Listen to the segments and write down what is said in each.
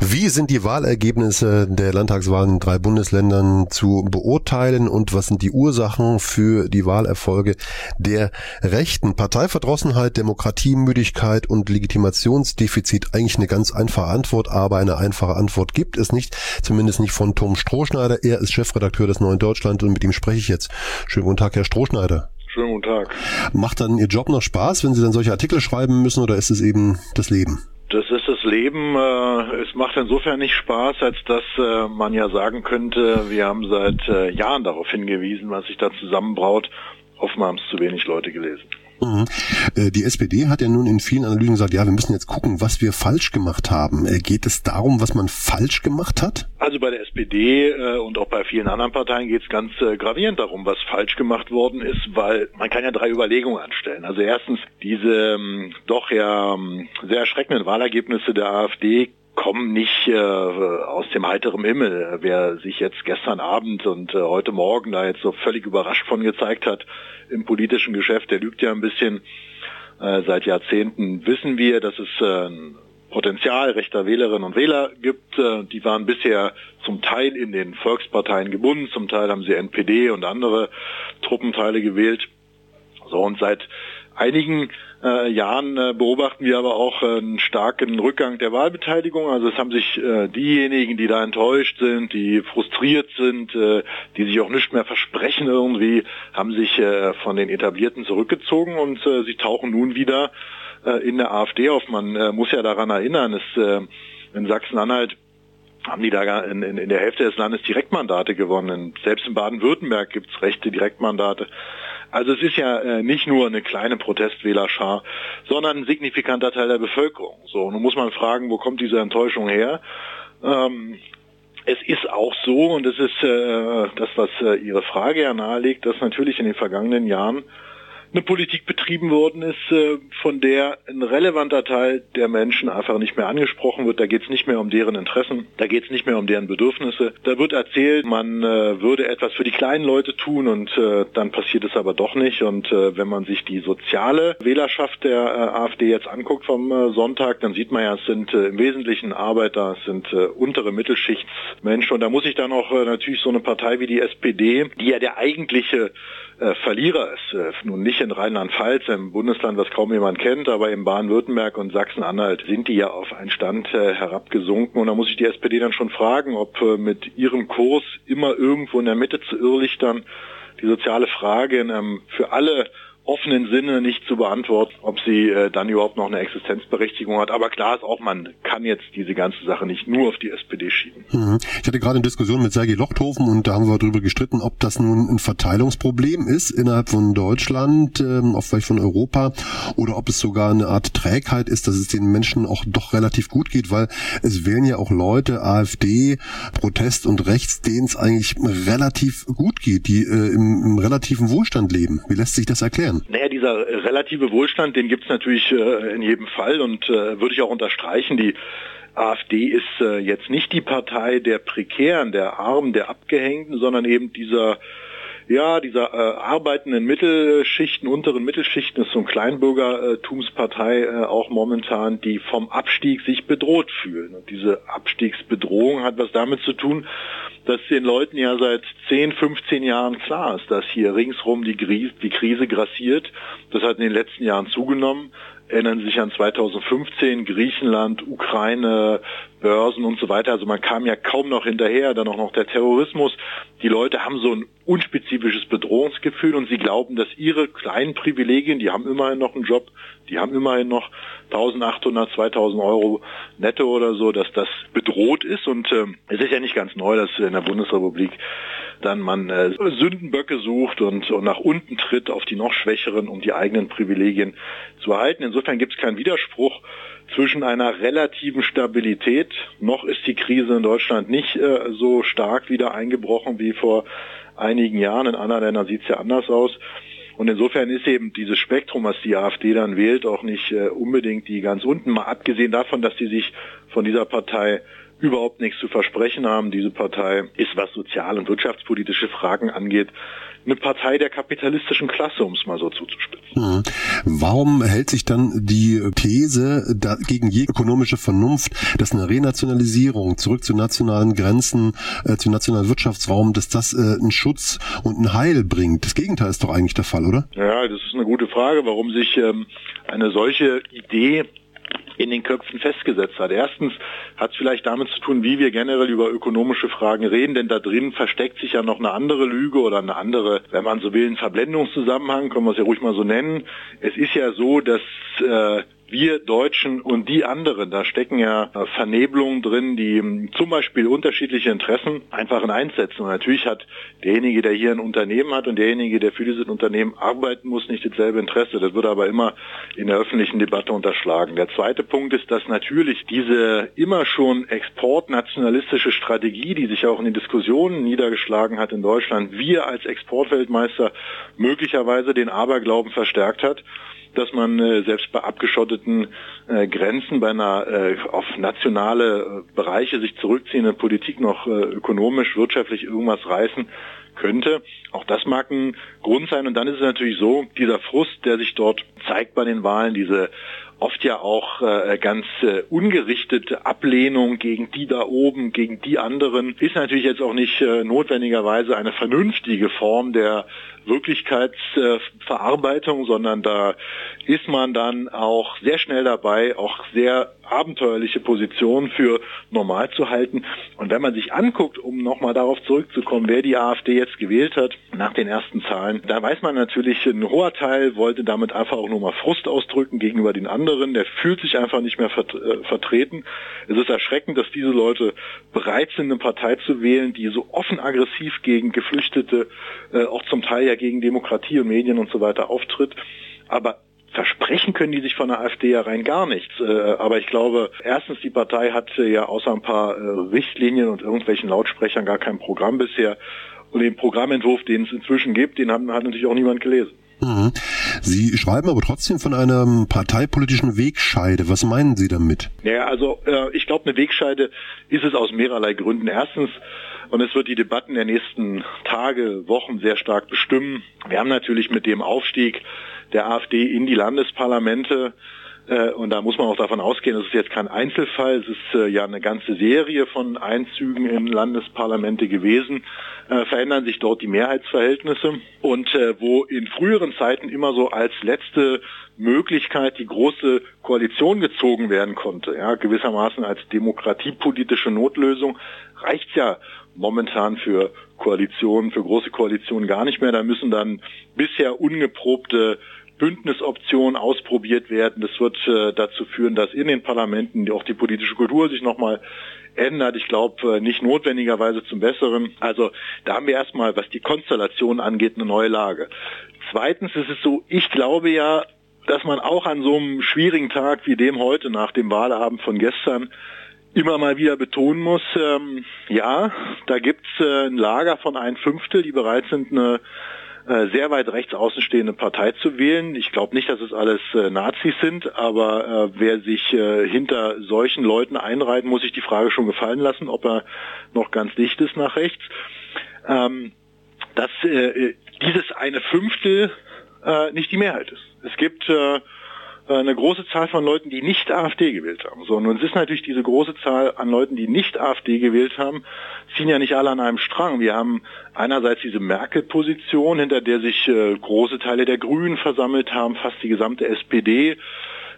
Wie sind die Wahlergebnisse der Landtagswahlen in drei Bundesländern zu beurteilen und was sind die Ursachen für die Wahlerfolge der Rechten? Parteiverdrossenheit, Demokratiemüdigkeit und Legitimationsdefizit eigentlich eine ganz einfache Antwort, aber eine einfache Antwort gibt es nicht, zumindest nicht von Tom Strohschneider. Er ist Chefredakteur des Neuen Deutschland und mit ihm spreche ich jetzt. Schönen guten Tag, Herr Strohschneider. Schönen guten Tag. Macht dann Ihr Job noch Spaß, wenn Sie dann solche Artikel schreiben müssen oder ist es eben das Leben? Das ist das Leben. Äh, es macht insofern nicht Spaß, als dass äh, man ja sagen könnte, wir haben seit äh, Jahren darauf hingewiesen, was sich da zusammenbraut. Offenbar haben es zu wenig Leute gelesen. Mhm. Die SPD hat ja nun in vielen Analysen gesagt, ja, wir müssen jetzt gucken, was wir falsch gemacht haben. Geht es darum, was man falsch gemacht hat? Also bei der SPD äh, und auch bei vielen anderen Parteien geht es ganz äh, gravierend darum, was falsch gemacht worden ist, weil man kann ja drei Überlegungen anstellen. Also erstens diese ähm, doch ja ähm, sehr erschreckenden Wahlergebnisse der AfD kommen nicht äh, aus dem heiteren Himmel. Wer sich jetzt gestern Abend und äh, heute Morgen da jetzt so völlig überrascht von gezeigt hat im politischen Geschäft, der lügt ja ein bisschen. Äh, seit Jahrzehnten wissen wir, dass es äh, Potenzial rechter Wählerinnen und Wähler gibt. Äh, die waren bisher zum Teil in den Volksparteien gebunden, zum Teil haben sie NPD und andere Truppenteile gewählt. So und seit einigen äh, Jahren äh, beobachten wir aber auch einen starken Rückgang der Wahlbeteiligung. Also es haben sich äh, diejenigen, die da enttäuscht sind, die frustriert sind, äh, die sich auch nicht mehr versprechen irgendwie, haben sich äh, von den Etablierten zurückgezogen und äh, sie tauchen nun wieder äh, in der AfD auf. Man äh, muss ja daran erinnern, es äh, in Sachsen-Anhalt haben die da in, in, in, der Hälfte des Landes Direktmandate gewonnen. Selbst in Baden-Württemberg gibt es rechte Direktmandate. Also es ist ja äh, nicht nur eine kleine Protestwählerschar, sondern ein signifikanter Teil der Bevölkerung. So, nun muss man fragen, wo kommt diese Enttäuschung her? Ähm, es ist auch so, und das ist äh, das, was äh, Ihre Frage ja nahelegt, dass natürlich in den vergangenen Jahren eine Politik betrieben worden ist, äh, von der ein relevanter Teil der Menschen einfach nicht mehr angesprochen wird. Da geht es nicht mehr um deren Interessen, da geht es nicht mehr um deren Bedürfnisse. Da wird erzählt, man äh, würde etwas für die kleinen Leute tun und äh, dann passiert es aber doch nicht. Und wenn man sich die soziale Wählerschaft der AfD jetzt anguckt vom Sonntag, dann sieht man ja, es sind im Wesentlichen Arbeiter, es sind untere Mittelschichtsmenschen. Und da muss ich dann auch natürlich so eine Partei wie die SPD, die ja der eigentliche Verlierer ist, nun nicht in Rheinland-Pfalz, im Bundesland, was kaum jemand kennt, aber in Baden-Württemberg und Sachsen-Anhalt sind die ja auf einen Stand äh, herabgesunken. Und da muss ich die SPD dann schon fragen, ob äh, mit ihrem Kurs immer irgendwo in der Mitte zu irrlichtern die soziale Frage in einem für alle offenen Sinne nicht zu beantworten, ob sie äh, dann überhaupt noch eine Existenzberechtigung hat. Aber klar ist auch, man kann jetzt diese ganze Sache nicht nur auf die SPD schieben. Mhm. Ich hatte gerade eine Diskussion mit Sergei Lochthofen und da haben wir darüber gestritten, ob das nun ein Verteilungsproblem ist innerhalb von Deutschland, ähm, auch vielleicht von Europa, oder ob es sogar eine Art Trägheit ist, dass es den Menschen auch doch relativ gut geht, weil es wählen ja auch Leute, AfD, Protest und Rechts, denen es eigentlich relativ gut geht, die äh, im, im relativen Wohlstand leben. Wie lässt sich das erklären? Wohlstand? Naja, dieser relative Wohlstand, den gibt es natürlich äh, in jedem Fall und äh, würde ich auch unterstreichen. Die AfD ist äh, jetzt nicht die Partei der Prekären, der Armen, der Abgehängten, sondern eben dieser ja, dieser äh, arbeitenden Mittelschichten, unteren Mittelschichten ist so eine Kleinbürgertumspartei äh, auch momentan, die vom Abstieg sich bedroht fühlen. Und diese Abstiegsbedrohung hat was damit zu tun, dass den Leuten ja seit 10, 15 Jahren klar ist, dass hier ringsrum die, Krise, die Krise grassiert. Das hat in den letzten Jahren zugenommen. Erinnern Sie sich an 2015, Griechenland, Ukraine, Börsen und so weiter. Also man kam ja kaum noch hinterher, dann auch noch der Terrorismus. Die Leute haben so ein unspezifisches Bedrohungsgefühl und sie glauben, dass ihre kleinen Privilegien, die haben immerhin noch einen Job, die haben immerhin noch 1800, 2000 Euro netto oder so, dass das bedroht ist. Und äh, es ist ja nicht ganz neu, dass in der Bundesrepublik dann man äh, Sündenböcke sucht und, und nach unten tritt auf die noch Schwächeren, um die eigenen Privilegien zu erhalten. Insofern gibt es keinen Widerspruch zwischen einer relativen Stabilität, noch ist die Krise in Deutschland nicht äh, so stark wieder eingebrochen wie vor einigen Jahren, in anderen Ländern sieht es ja anders aus, und insofern ist eben dieses Spektrum, was die AfD dann wählt, auch nicht äh, unbedingt die ganz unten, mal abgesehen davon, dass sie sich von dieser Partei überhaupt nichts zu versprechen haben. Diese Partei ist, was sozial- und wirtschaftspolitische Fragen angeht, eine Partei der kapitalistischen Klasse, um es mal so zuzuspitzen. Mhm. Warum hält sich dann die These da, gegen jede ökonomische Vernunft, dass eine Renationalisierung zurück zu nationalen Grenzen, äh, zu nationalen Wirtschaftsraum, dass das äh, einen Schutz und ein Heil bringt? Das Gegenteil ist doch eigentlich der Fall, oder? Ja, das ist eine gute Frage, warum sich ähm, eine solche Idee in den Köpfen festgesetzt hat. Erstens hat es vielleicht damit zu tun, wie wir generell über ökonomische Fragen reden, denn da drin versteckt sich ja noch eine andere Lüge oder eine andere, wenn man so will, ein Verblendungszusammenhang, können wir es ja ruhig mal so nennen. Es ist ja so, dass äh, wir Deutschen und die anderen, da stecken ja Vernebelungen drin, die hm, zum Beispiel unterschiedliche Interessen einfach in einsetzen. Und natürlich hat derjenige, der hier ein Unternehmen hat und derjenige, der für dieses Unternehmen arbeiten muss, nicht dasselbe Interesse. Das wird aber immer in der öffentlichen Debatte unterschlagen. Der zweite Punkt ist, dass natürlich diese immer schon exportnationalistische Strategie, die sich auch in den Diskussionen niedergeschlagen hat in Deutschland, wir als Exportweltmeister möglicherweise den Aberglauben verstärkt hat dass man äh, selbst bei abgeschotteten äh, Grenzen, bei einer äh, auf nationale äh, Bereiche sich zurückziehenden Politik noch äh, ökonomisch, wirtschaftlich irgendwas reißen könnte. Auch das mag ein Grund sein. Und dann ist es natürlich so, dieser Frust, der sich dort zeigt bei den Wahlen, diese oft ja auch äh, ganz äh, ungerichtete Ablehnung gegen die da oben, gegen die anderen, ist natürlich jetzt auch nicht äh, notwendigerweise eine vernünftige Form der Wirklichkeitsverarbeitung, sondern da ist man dann auch sehr schnell dabei, auch sehr abenteuerliche Positionen für normal zu halten. Und wenn man sich anguckt, um nochmal darauf zurückzukommen, wer die AfD jetzt gewählt hat nach den ersten Zahlen, da weiß man natürlich, ein hoher Teil wollte damit einfach auch nur mal Frust ausdrücken gegenüber den anderen. Der fühlt sich einfach nicht mehr äh, vertreten. Es ist erschreckend, dass diese Leute bereit sind, eine Partei zu wählen, die so offen aggressiv gegen Geflüchtete, äh, auch zum Teil ja gegen Demokratie und Medien und so weiter auftritt. Aber versprechen können die sich von der AfD ja rein gar nichts. Äh, aber ich glaube, erstens, die Partei hat ja außer ein paar äh, Richtlinien und irgendwelchen Lautsprechern gar kein Programm bisher. Und den Programmentwurf, den es inzwischen gibt, den hat, hat natürlich auch niemand gelesen. Mhm. Sie schreiben aber trotzdem von einer parteipolitischen Wegscheide. Was meinen Sie damit? Ja, also äh, ich glaube, eine Wegscheide ist es aus mehrerlei Gründen. Erstens, und es wird die Debatten der nächsten Tage, Wochen sehr stark bestimmen. Wir haben natürlich mit dem Aufstieg der AfD in die Landesparlamente und da muss man auch davon ausgehen, das ist jetzt kein Einzelfall, es ist äh, ja eine ganze Serie von Einzügen in Landesparlamente gewesen, äh, verändern sich dort die Mehrheitsverhältnisse und wo in früheren Zeiten immer so als letzte Möglichkeit die große Koalition gezogen werden konnte, ja, gewissermaßen als demokratiepolitische Notlösung, reicht's ja momentan für Koalitionen, für große Koalitionen gar nicht mehr. Da müssen dann bisher ungeprobte Bündnisoptionen ausprobiert werden. Das wird äh, dazu führen, dass in den Parlamenten auch die politische Kultur sich nochmal ändert. Ich glaube, äh, nicht notwendigerweise zum Besseren. Also da haben wir erstmal, was die Konstellation angeht, eine neue Lage. Zweitens ist es so, ich glaube ja, dass man auch an so einem schwierigen Tag wie dem heute nach dem Wahlabend von gestern immer mal wieder betonen muss, ähm, ja, da gibt's äh, ein Lager von ein Fünftel, die bereit sind, eine äh, sehr weit rechts außenstehende Partei zu wählen. Ich glaube nicht, dass es alles äh, Nazis sind, aber äh, wer sich äh, hinter solchen Leuten einreiht, muss sich die Frage schon gefallen lassen, ob er noch ganz dicht ist nach rechts. Ähm, dass äh, dieses eine Fünftel äh, nicht die Mehrheit ist. Es gibt äh, äh, eine große Zahl von Leuten, die nicht AfD gewählt haben. So, nun ist natürlich diese große Zahl an Leuten, die nicht AfD gewählt haben, ziehen ja nicht alle an einem Strang. Wir haben einerseits diese Merkel-Position, hinter der sich äh, große Teile der Grünen versammelt haben, fast die gesamte SPD,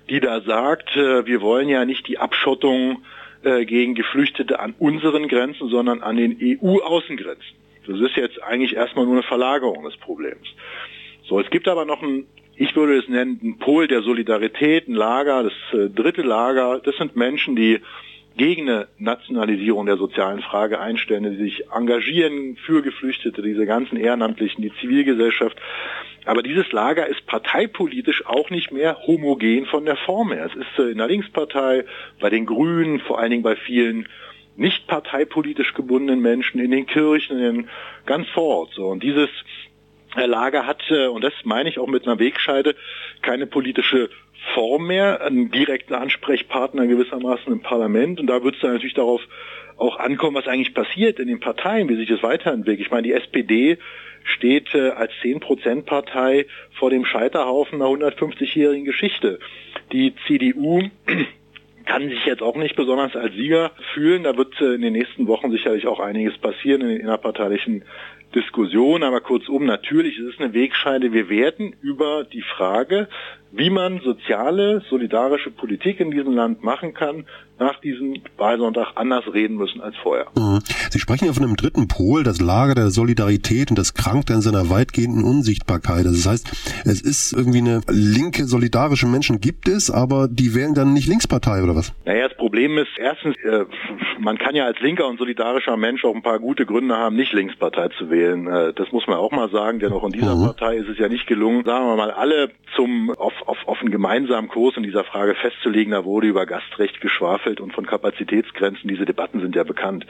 die da sagt, äh, wir wollen ja nicht die Abschottung äh, gegen Geflüchtete an unseren Grenzen, sondern an den EU-Außengrenzen. Das ist jetzt eigentlich erstmal nur eine Verlagerung des Problems. So, es gibt aber noch ein ich würde es nennen, ein Pol der Solidarität, ein Lager, das äh, dritte Lager. Das sind Menschen, die gegen eine Nationalisierung der sozialen Frage einstellen, die sich engagieren für Geflüchtete, diese ganzen Ehrenamtlichen, die Zivilgesellschaft. Aber dieses Lager ist parteipolitisch auch nicht mehr homogen von der Form her. Es ist äh, in der Linkspartei, bei den Grünen, vor allen Dingen bei vielen nicht parteipolitisch gebundenen Menschen, in den Kirchen, in ganz vor Ort. So. Und dieses Lager hat, und das meine ich auch mit einer Wegscheide, keine politische Form mehr, einen direkten Ansprechpartner gewissermaßen im Parlament. Und da wird es dann natürlich darauf auch ankommen, was eigentlich passiert in den Parteien, wie sich das weiterentwickelt. Ich meine, die SPD steht äh, als 10-Prozent-Partei vor dem Scheiterhaufen einer 150-jährigen Geschichte. Die CDU kann sich jetzt auch nicht besonders als Sieger fühlen. Da wird äh, in den nächsten Wochen sicherlich auch einiges passieren in den innerparteilichen Diskussionen. Aber kurzum, natürlich ist es eine Wegscheide. Wir werden über die Frage, wie man soziale, solidarische Politik in diesem Land machen kann, nach diesem Wahlsonntag anders reden müssen als vorher. Mhm. Sie sprechen ja von einem dritten Pol, das Lager der Solidarität und das krankt an seiner weitgehenden Unsichtbarkeit. Also das heißt, es ist irgendwie eine linke, solidarische Menschen gibt es, aber die wählen dann nicht Linkspartei oder was? Naja, das Problem ist, erstens, äh, man kann ja als linker und solidarischer Mensch auch ein paar gute Gründe haben, nicht Linkspartei zu wählen. Äh, das muss man auch mal sagen, denn auch in dieser mhm. Partei ist es ja nicht gelungen, sagen wir mal, alle zum auf, auf, auf einen gemeinsamen Kurs in dieser Frage festzulegen. Da wurde über Gastrecht geschwafelt und von Kapazitätsgrenzen. Diese Debatten sind ja bekannt.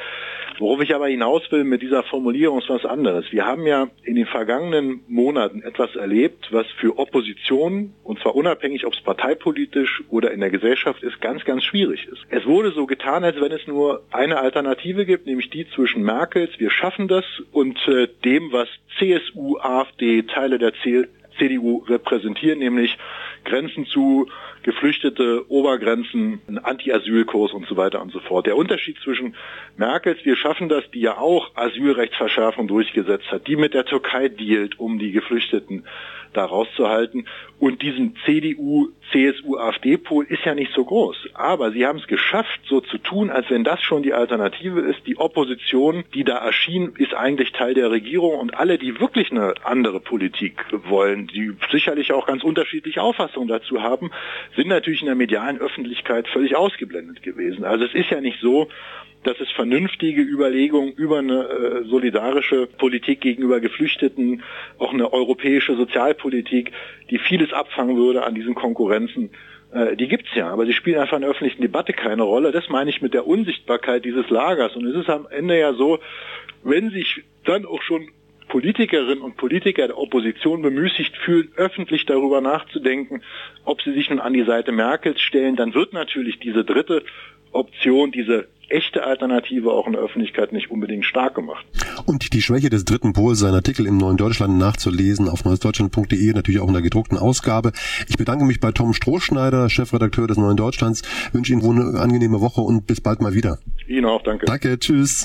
Worauf ich aber hinaus will mit dieser Formulierung ist was anderes. Wir haben ja in den vergangenen Monaten etwas erlebt, was für Opposition, und zwar unabhängig, ob es parteipolitisch oder in der Gesellschaft ist, ganz, ganz schwierig ist. Es wurde so getan, als wenn es nur eine Alternative gibt, nämlich die zwischen Merkels, wir schaffen das, und äh, dem, was CSU, AfD, Teile der CDU repräsentieren, nämlich Grenzen zu, Geflüchtete, Obergrenzen, ein Anti-Asyl-Kurs und so weiter und so fort. Der Unterschied zwischen Merkels, wir schaffen das, die ja auch Asylrechtsverschärfung durchgesetzt hat, die mit der Türkei dealt, um die Geflüchteten da rauszuhalten. Und diesen CDU, CSU, AfD-Pol ist ja nicht so groß. Aber sie haben es geschafft, so zu tun, als wenn das schon die Alternative ist. Die Opposition, die da erschien, ist eigentlich Teil der Regierung und alle, die wirklich eine andere Politik wollen, die sicherlich auch ganz unterschiedliche Auffassungen dazu haben, sind natürlich in der medialen Öffentlichkeit völlig ausgeblendet gewesen. Also es ist ja nicht so, dass es vernünftige Überlegungen über eine äh, solidarische Politik gegenüber Geflüchteten, auch eine europäische Sozialpolitik, die vieles abfangen würde an diesen Konkurrenzen, äh, die gibt's ja, aber sie spielen einfach in der öffentlichen Debatte keine Rolle. Das meine ich mit der Unsichtbarkeit dieses Lagers. Und es ist am Ende ja so, wenn sich dann auch schon Politikerinnen und Politiker der Opposition bemüßigt fühlen, öffentlich darüber nachzudenken, ob sie sich nun an die Seite Merkels stellen, dann wird natürlich diese dritte Option, diese echte Alternative auch in der Öffentlichkeit nicht unbedingt stark gemacht. Und die Schwäche des dritten Pols, sein Artikel im Neuen Deutschland nachzulesen auf neuesdeutschland.de, natürlich auch in der gedruckten Ausgabe. Ich bedanke mich bei Tom Strohschneider, Chefredakteur des Neuen Deutschlands, wünsche Ihnen eine angenehme Woche und bis bald mal wieder. Ihnen auch, danke. Danke, tschüss.